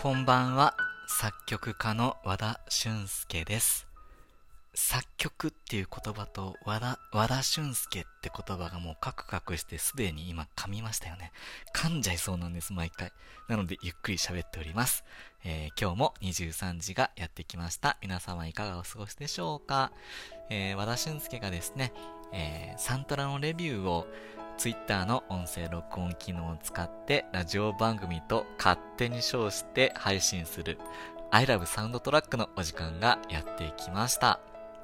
こんばんは、作曲家の和田俊介です。作曲っていう言葉と和田、和田俊介って言葉がもうカクカクしてすでに今噛みましたよね。噛んじゃいそうなんです、毎回。なのでゆっくり喋っております。えー今日も23時がやってきました。皆様いかがお過ごしでしょうか、えー和田俊介がですね、えーサントラのレビューを Twitter の音声録音機能を使ってラジオ番組と勝手に称して配信する I love サウンドトラックのお時間がやってきました。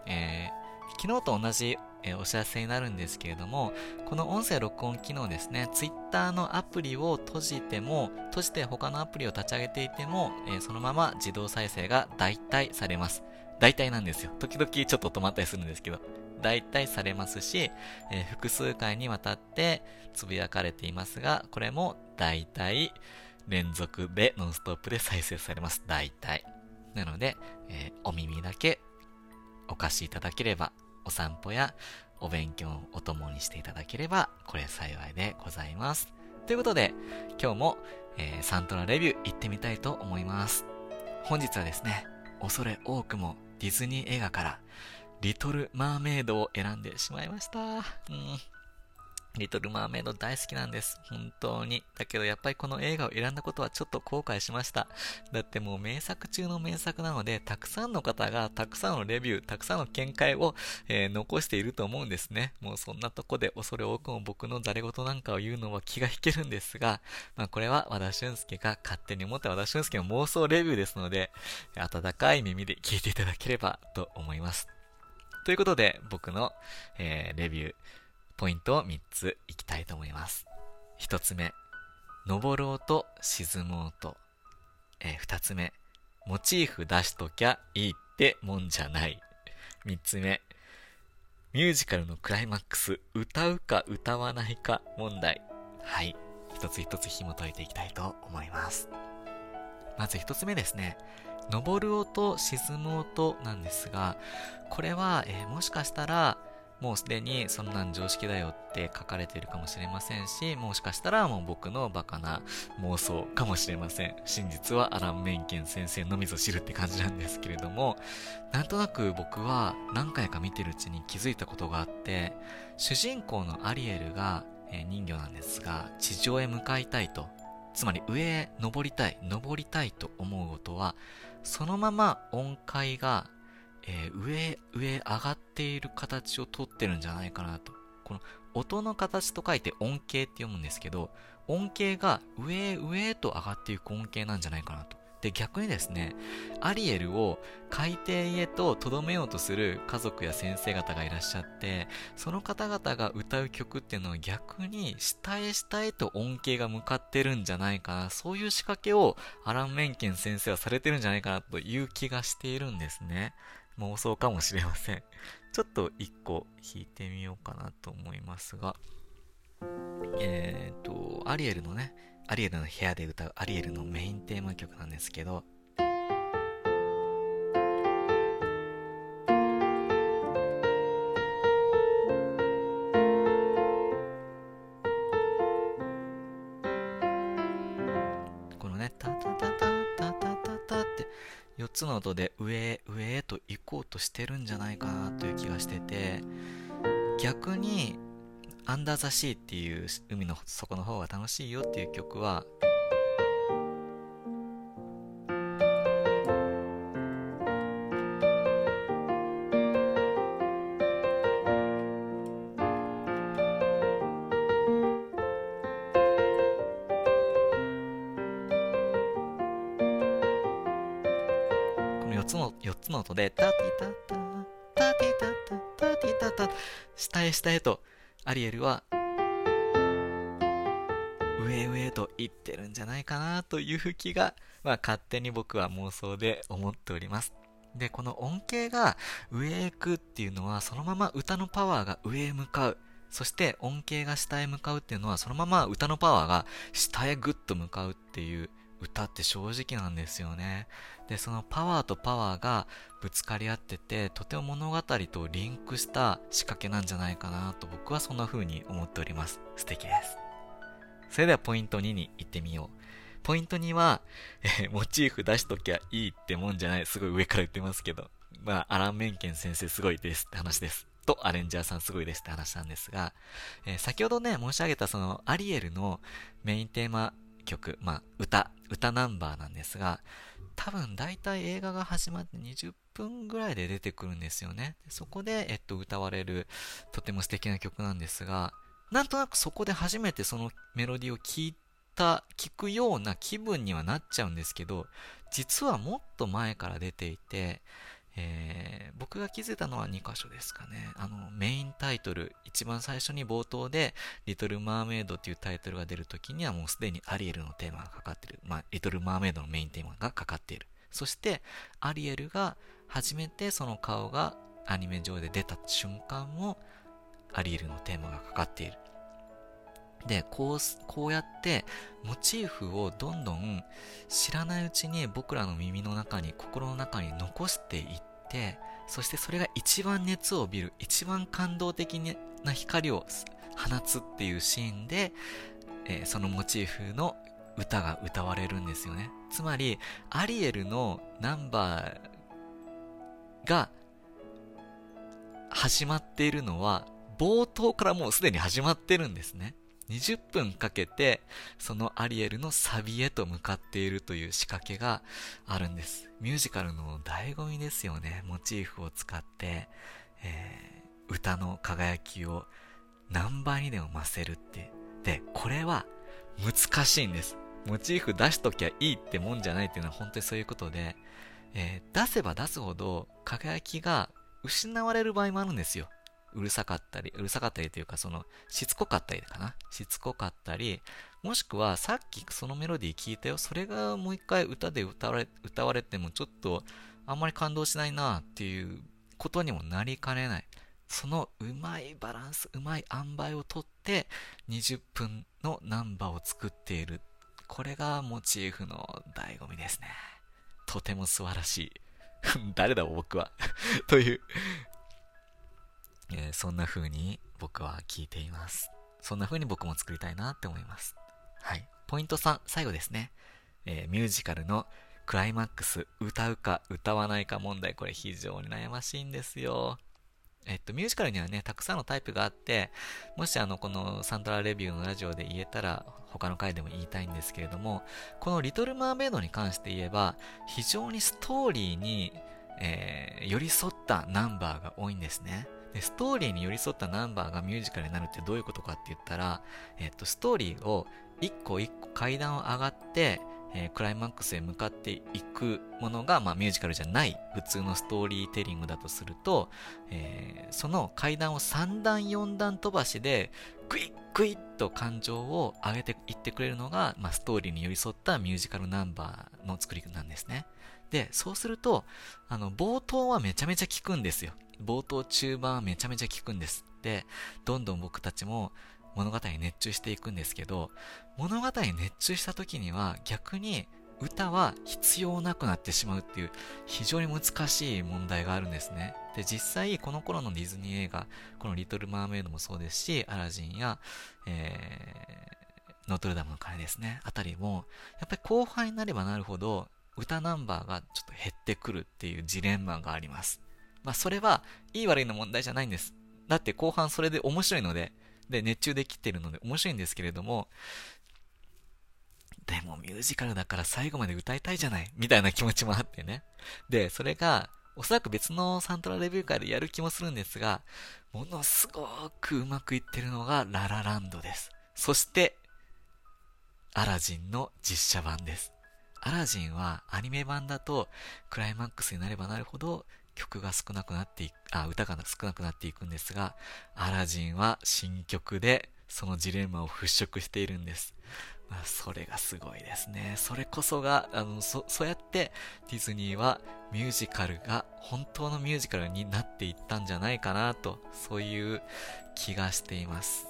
えー昨日と同じ、えお知らせになるんですけれども、この音声録音機能ですね、Twitter のアプリを閉じても、閉じて他のアプリを立ち上げていても、えーそのまま自動再生が代替されます。代替なんですよ。時々ちょっと止まったりするんですけど、代替されますし、えー複数回にわたってつぶやかれていますが、これも大体連続でノンストップで再生されます。大体。なので、えーお耳だけお貸しいただければ、お散歩やお勉強をお供にしていただければ、これ幸いでございます。ということで、今日も、えーサントラレビュー行ってみたいと思います。本日はですね、恐れ多くもディズニー映画から、リトル・マーメイドを選んでしまいました。うん。リトル・マーメイド大好きなんです。本当に。だけどやっぱりこの映画を選んだことはちょっと後悔しました。だってもう名作中の名作なので、たくさんの方がたくさんのレビュー、たくさんの見解を、えー残していると思うんですね。もうそんなとこで恐れ多くも僕の誰事なんかを言うのは気が引けるんですが、まあこれは和田俊介が勝手に思った和田俊介の妄想レビューですので、温かい耳で聞いていただければと思います。ということで、僕の、えーレビュー、ポイントを3ついきたいと思います。1つ目、登る音、沈む音。え2つ目、モチーフ出しときゃいいってもんじゃない。3つ目、ミュージカルのクライマックス、歌うか歌わないか問題。はい。一つ一つ紐解いていきたいと思います。まず一つ目ですね。登る音、沈む音なんですが、これは、えーもしかしたら、もうすでにそんなん常識だよって書かれているかもしれませんし、もしかしたらもう僕のバカな妄想かもしれません。真実はアラン・メンケン先生のみぞ知るって感じなんですけれども、なんとなく僕は何回か見てるうちに気づいたことがあって、主人公のアリエルが、えー人魚なんですが、地上へ向かいたいと。つまり上へ登りたい、登りたいと思うことは、そのまま音階が、えー上上上がっている形をとってるんじゃないかなと。この音の形と書いて音形って読むんですけど、音形が上上へと上がっていく音形なんじゃないかなと。で、逆にですね、アリエルを海底へと留めようとする家族や先生方がいらっしゃって、その方々が歌う曲っていうのは逆に下へ下へと音形が向かってるんじゃないかな。そういう仕掛けをアラン・メンケン先生はされてるんじゃないかなという気がしているんですね。妄想かもしれません。ちょっと一個弾いてみようかなと思いますが、えっ、と、アリエルのね、アリエルの部屋で歌うアリエルのメインテーマ曲なんですけど、4つの音で上へ上へと行こうとしてるんじゃないかなという気がしてて、逆に、アンダーザシーっていう海の底の方が楽しいよっていう曲は、4つの、音で、タティタタ、タティタタ、タティタタ、下へ下へと、アリエルは、上上と行ってるんじゃないかなという気が、まあ勝手に僕は妄想で思っております。で、この音形が上へ行くっていうのは、そのまま歌のパワーが上へ向かう。そして音形が下へ向かうっていうのは、そのまま歌のパワーが下へぐっと向かうっていう歌って正直なんですよね。で、そのパワーとパワーがぶつかり合ってて、とても物語とリンクした仕掛けなんじゃないかなと僕はそんな風に思っております。素敵です。それではポイント2に行ってみよう。ポイント2は、えー、モチーフ出しときゃいいってもんじゃない。すごい上から言ってますけど。まあ、アラン・メンケン先生すごいですって話です。と、アレンジャーさんすごいですって話なんですが、えー、先ほどね、申し上げたその、アリエルのメインテーマ曲、まあ、歌、歌ナンバーなんですが、多分大体映画が始まって20分ぐらいで出てくるんですよね。そこで、えっと、歌われるとても素敵な曲なんですが、なんとなくそこで初めてそのメロディーを聴いた、聞くような気分にはなっちゃうんですけど、実はもっと前から出ていて、えー、僕が気づいたのは2箇所ですかね。あの、メインタイトル、一番最初に冒頭で、リトル・マーメイドっていうタイトルが出るときにはもうすでにアリエルのテーマがかかってる。まあ、リトル・マーメイドのメインテーマがかかっている。そして、アリエルが初めてその顔がアニメ上で出た瞬間も、アリエルのテーマがかかっている。で、こう、こうやって、モチーフをどんどん知らないうちに僕らの耳の中に、心の中に残していって、そしてそれが一番熱を帯びる、一番感動的な光を放つっていうシーンで、えー、そのモチーフの歌が歌われるんですよね。つまり、アリエルのナンバーが始まっているのは、冒頭からもうすでに始まってるんですね。20分かけて、そのアリエルのサビへと向かっているという仕掛けがあるんです。ミュージカルの醍醐味ですよね。モチーフを使って、えー、歌の輝きを何倍にでも増せるって。で、これは難しいんです。モチーフ出しときゃいいってもんじゃないっていうのは本当にそういうことで、えー、出せば出すほど輝きが失われる場合もあるんですよ。うるさかったり、うるさかったりというか、その、しつこかったりかな？しつこかったり、もしくは、さっきそのメロディー聞いたよ。それがもう一回歌で歌われ、歌われてもちょっと、あんまり感動しないなっていうことにもなりかねない。そのうまいバランス、うまい塩梅をとって、20分のナンバーを作っている。これがモチーフの醍醐味ですね。とても素晴らしい。誰だ僕は？というえー、そんな風に僕は聞いています。そんな風に僕も作りたいなって思います。はい。ポイント3、最後ですね。えー、ミュージカルのクライマックス、歌うか歌わないか問題、これ非常に悩ましいんですよ。えっと、ミュージカルにはね、たくさんのタイプがあって、もしあの、このサントラレビューのラジオで言えたら、他の回でも言いたいんですけれども、このリトル・マーメイドに関して言えば、非常にストーリーに、えー、寄り添ったナンバーが多いんですね。で、ストーリーに寄り添ったナンバーがミュージカルになるってどういうことかって言ったら、えっと、ストーリーを一個一個階段を上がって、えー、クライマックスへ向かっていくものが、まあ、ミュージカルじゃない普通のストーリーテリングだとすると、えー、その階段を3段4段飛ばしで、グイッグイッと感情を上げていってくれるのが、まあ、ストーリーに寄り添ったミュージカルナンバーの作りなんですね。で、そうすると、あの、冒頭はめちゃめちゃ効くんですよ。冒頭中盤はめちゃめちゃ効くんです。で、どんどん僕たちも物語に熱中していくんですけど、物語に熱中した時には逆に歌は必要なくなってしまうっていう非常に難しい問題があるんですね。で、実際この頃のディズニー映画、このリトル・マーメイドもそうですし、アラジンや、えー、ノートルダムの鐘ですね、あたりも、やっぱり後半になればなるほど、歌ナンバーがちょっと減ってくるっていうジレンマがあります。まあ、それは、いい悪いの問題じゃないんです。だって後半それで面白いので、で、熱中できてるので面白いんですけれども、でもミュージカルだから最後まで歌いたいじゃないみたいな気持ちもあってね。で、それが、おそらく別のサントラレビュー会でやる気もするんですが、ものすごくうまくいってるのがララランドです。そして、アラジンの実写版です。アラジンはアニメ版だとクライマックスになればなるほど曲が少なくなっていく、あ、歌が少なくなっていくんですが、アラジンは新曲でそのジレンマを払拭しているんです。まあ、それがすごいですね。それこそが、あの、そ、そうやってディズニーはミュージカルが本当のミュージカルになっていったんじゃないかなと、そういう気がしています。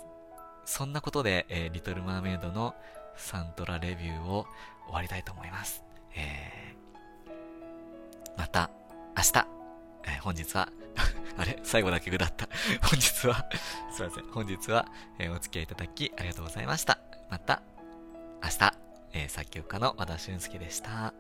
そんなことで、えー、リトル・マーメイドのサントラレビューを終わりたいと思います。えー、また明日えー、本日は あれ？最後だけ下だった 本日はすいません。本日は、えー、お付き合いいただきありがとうございました。また、明日、え作曲家の和田俊介でした。